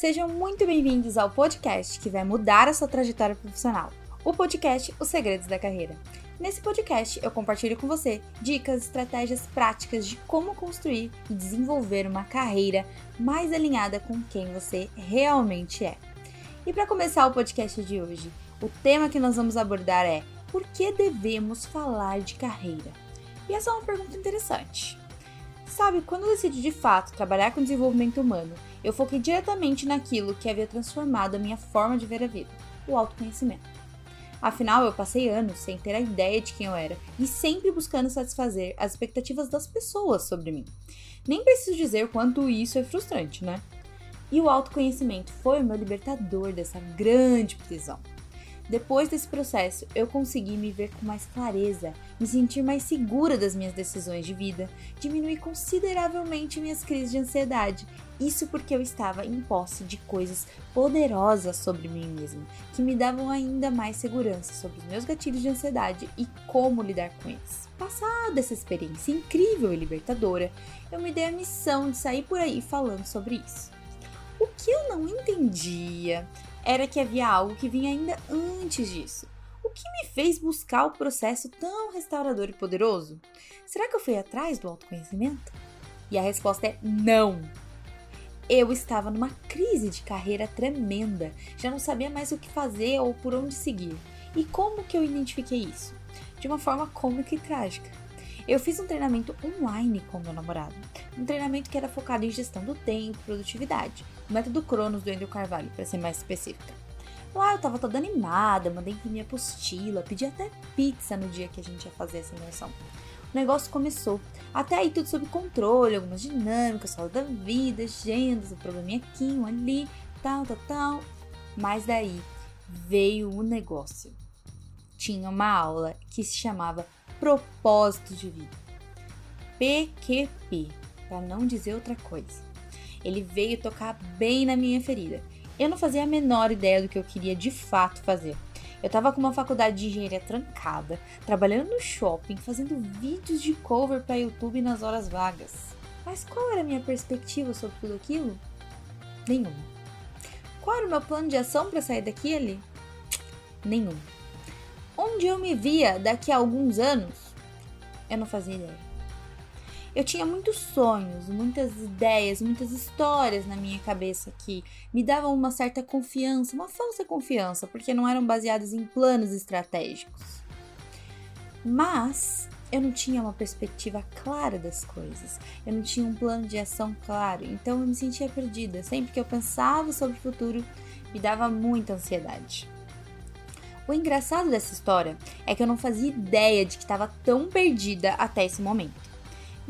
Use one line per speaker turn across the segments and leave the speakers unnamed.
Sejam muito bem-vindos ao podcast que vai mudar a sua trajetória profissional. O podcast Os Segredos da Carreira. Nesse podcast, eu compartilho com você dicas, estratégias práticas de como construir e desenvolver uma carreira mais alinhada com quem você realmente é. E para começar o podcast de hoje, o tema que nós vamos abordar é por que devemos falar de carreira? E essa é uma pergunta interessante. Sabe, quando eu decidi de fato trabalhar com desenvolvimento humano, eu foquei diretamente naquilo que havia transformado a minha forma de ver a vida, o autoconhecimento. Afinal, eu passei anos sem ter a ideia de quem eu era e sempre buscando satisfazer as expectativas das pessoas sobre mim. Nem preciso dizer quanto isso é frustrante, né? E o autoconhecimento foi o meu libertador dessa grande prisão. Depois desse processo, eu consegui me ver com mais clareza, me sentir mais segura das minhas decisões de vida, diminuir consideravelmente minhas crises de ansiedade. Isso porque eu estava em posse de coisas poderosas sobre mim mesma, que me davam ainda mais segurança sobre os meus gatilhos de ansiedade e como lidar com eles. Passada essa experiência incrível e libertadora, eu me dei a missão de sair por aí falando sobre isso. O que eu não entendia era que havia algo que vinha ainda antes disso. O que me fez buscar o processo tão restaurador e poderoso? Será que eu fui atrás do autoconhecimento? E a resposta é não. Eu estava numa crise de carreira tremenda, já não sabia mais o que fazer ou por onde seguir. E como que eu identifiquei isso? De uma forma cômica e trágica. Eu fiz um treinamento online com meu namorado. Um treinamento que era focado em gestão do tempo, produtividade. O método Cronos do Andrew Carvalho, para ser mais específica. Lá eu tava toda animada, mandei imprimir apostila, pedi até pizza no dia que a gente ia fazer essa imersão. O negócio começou. Até aí tudo sob controle, algumas dinâmicas, fala da vida, agendas, o probleminha aqui, um ali, tal, tal, tal. Mas daí veio o negócio. Tinha uma aula que se chamava propósito de vida. PQP, para não dizer outra coisa. Ele veio tocar bem na minha ferida. Eu não fazia a menor ideia do que eu queria de fato fazer. Eu estava com uma faculdade de engenharia trancada, trabalhando no shopping, fazendo vídeos de cover para YouTube nas horas vagas. Mas qual era a minha perspectiva sobre tudo aquilo? Nenhuma. Qual era o meu plano de ação para sair daquele? Nenhum onde eu me via daqui a alguns anos, eu não fazia ideia. Eu tinha muitos sonhos, muitas ideias, muitas histórias na minha cabeça que me davam uma certa confiança, uma falsa confiança, porque não eram baseadas em planos estratégicos. Mas eu não tinha uma perspectiva clara das coisas, eu não tinha um plano de ação claro, então eu me sentia perdida. Sempre que eu pensava sobre o futuro, me dava muita ansiedade. O engraçado dessa história é que eu não fazia ideia de que estava tão perdida até esse momento.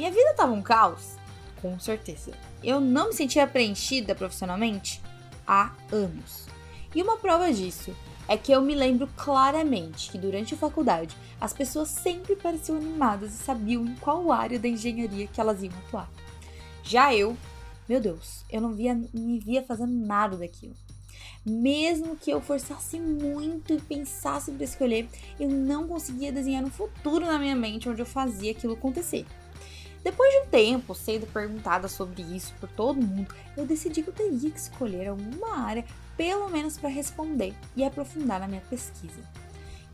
Minha vida estava um caos? Com certeza. Eu não me sentia preenchida profissionalmente há anos. E uma prova disso é que eu me lembro claramente que durante a faculdade as pessoas sempre pareciam animadas e sabiam em qual área da engenharia que elas iam atuar. Já eu, meu Deus, eu não via, me via fazendo nada daquilo. Mesmo que eu forçasse muito e pensasse para escolher, eu não conseguia desenhar um futuro na minha mente onde eu fazia aquilo acontecer. Depois de um tempo sendo perguntada sobre isso por todo mundo, eu decidi que eu teria que escolher alguma área, pelo menos para responder e aprofundar na minha pesquisa.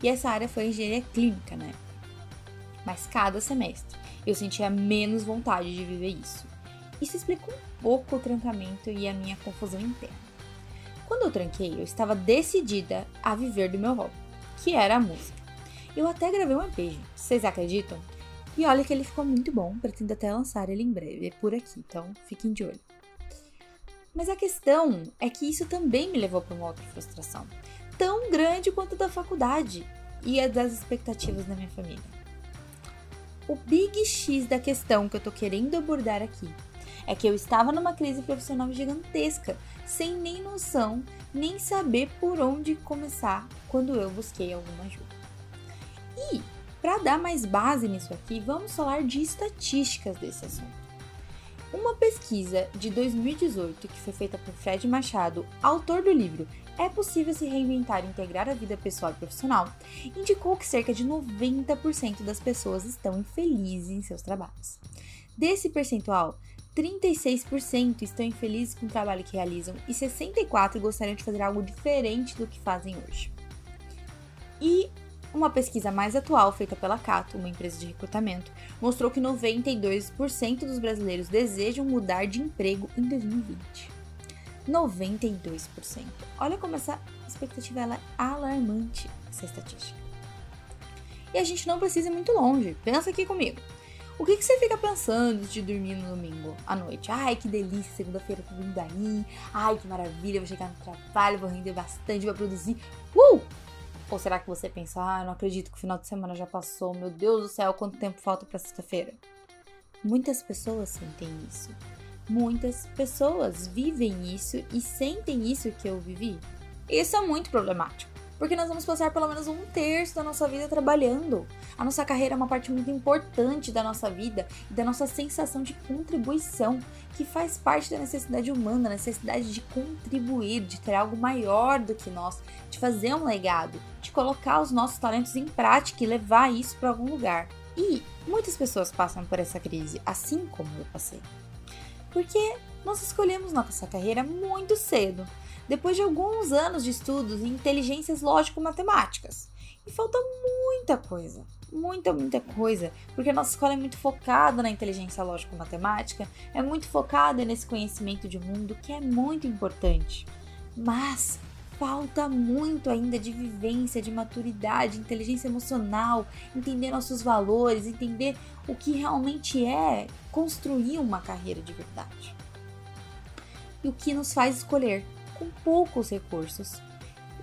E essa área foi engenharia clínica, né? Mas cada semestre eu sentia menos vontade de viver isso. Isso explica um pouco o trancamento e a minha confusão interna. Quando eu tranquei, eu estava decidida a viver do meu hobby, que era a música. Eu até gravei um EP, vocês acreditam? E olha que ele ficou muito bom, pretendo até lançar ele em breve, é por aqui, então fiquem de olho. Mas a questão é que isso também me levou para uma outra frustração, tão grande quanto a da faculdade e a das expectativas da minha família. O big X da questão que eu tô querendo abordar aqui é que eu estava numa crise profissional gigantesca, sem nem noção, nem saber por onde começar quando eu busquei alguma ajuda. E, para dar mais base nisso aqui, vamos falar de estatísticas desse assunto. Uma pesquisa de 2018 que foi feita por Fred Machado, autor do livro É possível se reinventar e integrar a vida pessoal e profissional, indicou que cerca de 90% das pessoas estão infelizes em seus trabalhos. Desse percentual, 36% estão infelizes com o trabalho que realizam e 64% gostariam de fazer algo diferente do que fazem hoje. E uma pesquisa mais atual, feita pela Cato, uma empresa de recrutamento, mostrou que 92% dos brasileiros desejam mudar de emprego em 2020. 92%. Olha como essa expectativa é alarmante, essa estatística. E a gente não precisa ir muito longe. Pensa aqui comigo. O que, que você fica pensando de dormir no domingo à noite? Ai, que delícia, segunda-feira tô vindo daí. Ai, que maravilha, vou chegar no trabalho, vou render bastante, vou produzir. Uh! Ou será que você pensa, ah, não acredito que o final de semana já passou, meu Deus do céu, quanto tempo falta para sexta-feira? Muitas pessoas sentem isso. Muitas pessoas vivem isso e sentem isso que eu vivi. Isso é muito problemático porque nós vamos passar pelo menos um terço da nossa vida trabalhando. A nossa carreira é uma parte muito importante da nossa vida e da nossa sensação de contribuição, que faz parte da necessidade humana, a necessidade de contribuir, de ter algo maior do que nós, de fazer um legado, de colocar os nossos talentos em prática e levar isso para algum lugar. E muitas pessoas passam por essa crise, assim como eu passei. Porque nós escolhemos nossa carreira muito cedo depois de alguns anos de estudos em inteligências lógico-matemáticas. E falta muita coisa, muita, muita coisa, porque a nossa escola é muito focada na inteligência lógico-matemática, é muito focada nesse conhecimento de mundo que é muito importante. Mas falta muito ainda de vivência, de maturidade, inteligência emocional, entender nossos valores, entender o que realmente é construir uma carreira de verdade. E o que nos faz escolher com poucos recursos,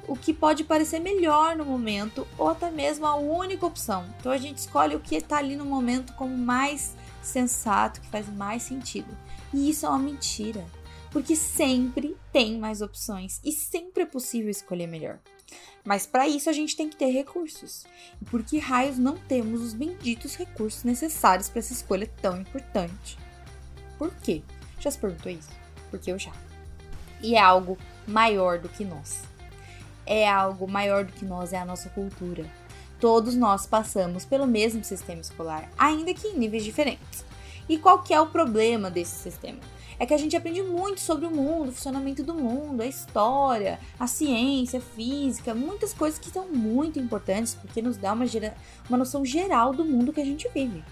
o que pode parecer melhor no momento ou até mesmo a única opção. Então a gente escolhe o que está ali no momento como mais sensato, que faz mais sentido. E isso é uma mentira, porque sempre tem mais opções e sempre é possível escolher melhor. Mas para isso a gente tem que ter recursos. E por que raios não temos os benditos recursos necessários para essa escolha tão importante? Por quê? Já se perguntou isso? Porque eu já e é algo maior do que nós. É algo maior do que nós, é a nossa cultura. Todos nós passamos pelo mesmo sistema escolar, ainda que em níveis diferentes. E qual que é o problema desse sistema? É que a gente aprende muito sobre o mundo, o funcionamento do mundo, a história, a ciência, a física, muitas coisas que são muito importantes porque nos dá uma, uma noção geral do mundo que a gente vive.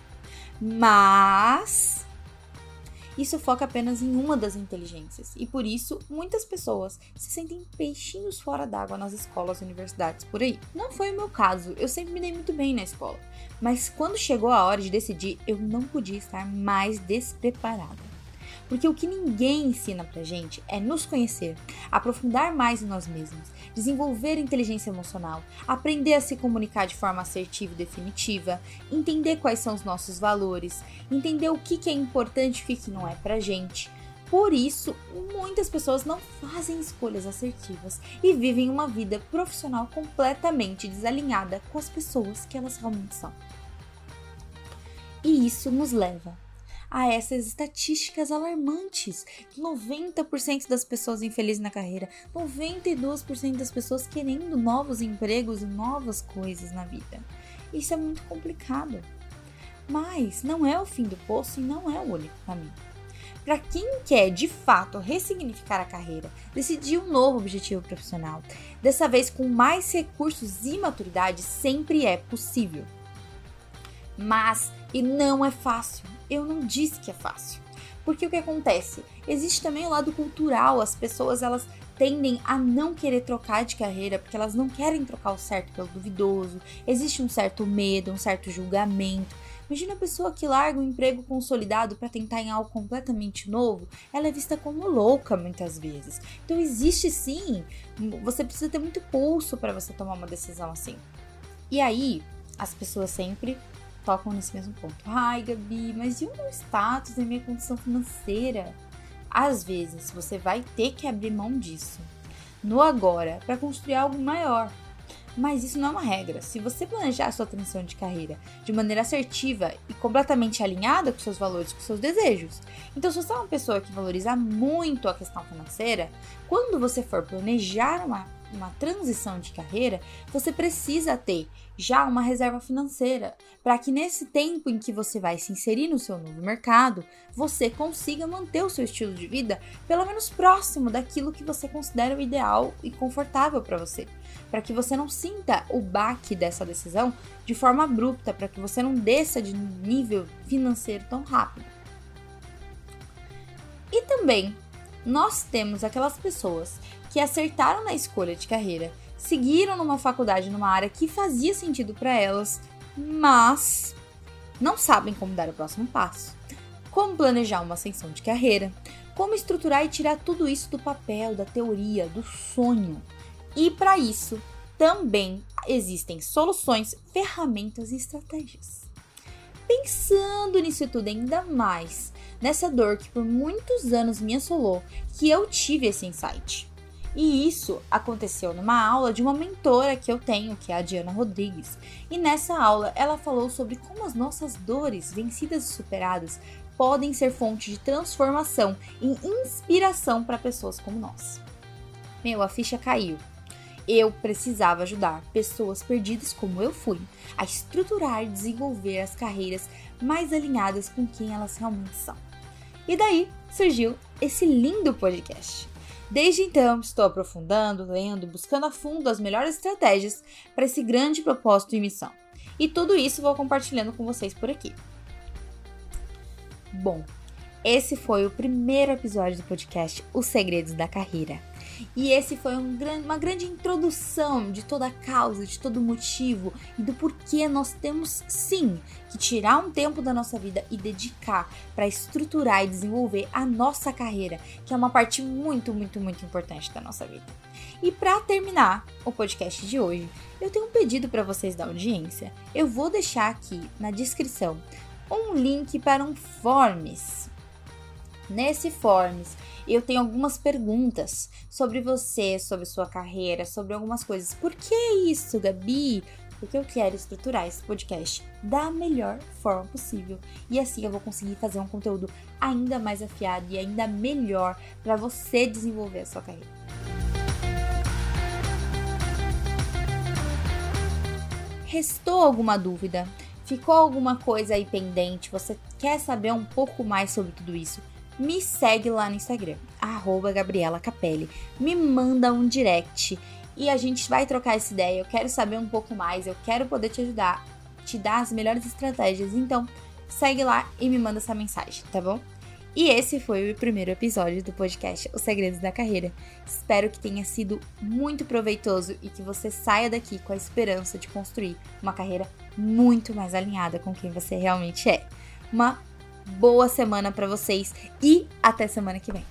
Mas isso foca apenas em uma das inteligências, e por isso muitas pessoas se sentem peixinhos fora d'água nas escolas e universidades por aí. Não foi o meu caso, eu sempre me dei muito bem na escola, mas quando chegou a hora de decidir, eu não podia estar mais despreparada. Porque o que ninguém ensina pra gente é nos conhecer, aprofundar mais em nós mesmos, desenvolver inteligência emocional, aprender a se comunicar de forma assertiva e definitiva, entender quais são os nossos valores, entender o que, é importante e o que não é pra gente. Por isso, muitas pessoas não fazem escolhas assertivas e vivem uma vida profissional completamente desalinhada com as pessoas que elas realmente são. E isso nos leva a essas estatísticas alarmantes. 90% das pessoas infelizes na carreira, 92% das pessoas querendo novos empregos e novas coisas na vida. Isso é muito complicado. Mas não é o fim do poço e não é o único caminho. Para quem quer de fato ressignificar a carreira, decidir um novo objetivo profissional, dessa vez com mais recursos e maturidade, sempre é possível. Mas, e não é fácil, eu não disse que é fácil. Porque o que acontece? Existe também o lado cultural, as pessoas elas tendem a não querer trocar de carreira porque elas não querem trocar o certo pelo duvidoso. Existe um certo medo, um certo julgamento. Imagina a pessoa que larga um emprego consolidado para tentar em algo completamente novo, ela é vista como louca muitas vezes. Então existe sim, você precisa ter muito pulso para você tomar uma decisão assim. E aí, as pessoas sempre tocam nesse mesmo ponto. Ai, Gabi, mas e o meu status e a minha condição financeira? Às vezes você vai ter que abrir mão disso no agora para construir algo maior. Mas isso não é uma regra. Se você planejar a sua transição de carreira de maneira assertiva e completamente alinhada com seus valores, com seus desejos. Então, se você é uma pessoa que valoriza muito a questão financeira, quando você for planejar uma uma transição de carreira, você precisa ter já uma reserva financeira para que nesse tempo em que você vai se inserir no seu novo mercado, você consiga manter o seu estilo de vida pelo menos próximo daquilo que você considera o ideal e confortável para você, para que você não sinta o baque dessa decisão de forma abrupta, para que você não desça de nível financeiro tão rápido. E também nós temos aquelas pessoas que acertaram na escolha de carreira, seguiram numa faculdade numa área que fazia sentido para elas, mas não sabem como dar o próximo passo, como planejar uma ascensão de carreira, como estruturar e tirar tudo isso do papel, da teoria, do sonho. E para isso também existem soluções, ferramentas e estratégias. Pensando nisso tudo ainda mais, nessa dor que por muitos anos me assolou, que eu tive esse insight. E isso aconteceu numa aula de uma mentora que eu tenho, que é a Diana Rodrigues. E nessa aula ela falou sobre como as nossas dores, vencidas e superadas, podem ser fonte de transformação e inspiração para pessoas como nós. Meu, a ficha caiu. Eu precisava ajudar pessoas perdidas como eu fui a estruturar e desenvolver as carreiras mais alinhadas com quem elas realmente são. E daí surgiu esse lindo podcast. Desde então, estou aprofundando, lendo, buscando a fundo as melhores estratégias para esse grande propósito e missão. E tudo isso vou compartilhando com vocês por aqui. Bom, esse foi o primeiro episódio do podcast Os Segredos da Carreira. E esse foi um, uma grande introdução de toda a causa, de todo o motivo e do porquê nós temos sim que tirar um tempo da nossa vida e dedicar para estruturar e desenvolver a nossa carreira, que é uma parte muito, muito, muito importante da nossa vida. E para terminar o podcast de hoje, eu tenho um pedido para vocês da audiência. Eu vou deixar aqui na descrição um link para um Forms. Nesse Forms, eu tenho algumas perguntas sobre você, sobre sua carreira, sobre algumas coisas. Por que isso, Gabi? Porque eu quero estruturar esse podcast da melhor forma possível. E assim eu vou conseguir fazer um conteúdo ainda mais afiado e ainda melhor para você desenvolver a sua carreira. Restou alguma dúvida? Ficou alguma coisa aí pendente? Você quer saber um pouco mais sobre tudo isso? Me segue lá no Instagram, arroba Gabriela Capelli. Me manda um direct e a gente vai trocar essa ideia. Eu quero saber um pouco mais, eu quero poder te ajudar, te dar as melhores estratégias. Então, segue lá e me manda essa mensagem, tá bom? E esse foi o primeiro episódio do podcast Os Segredos da Carreira. Espero que tenha sido muito proveitoso e que você saia daqui com a esperança de construir uma carreira muito mais alinhada com quem você realmente é. Uma boa semana para vocês e até semana que vem.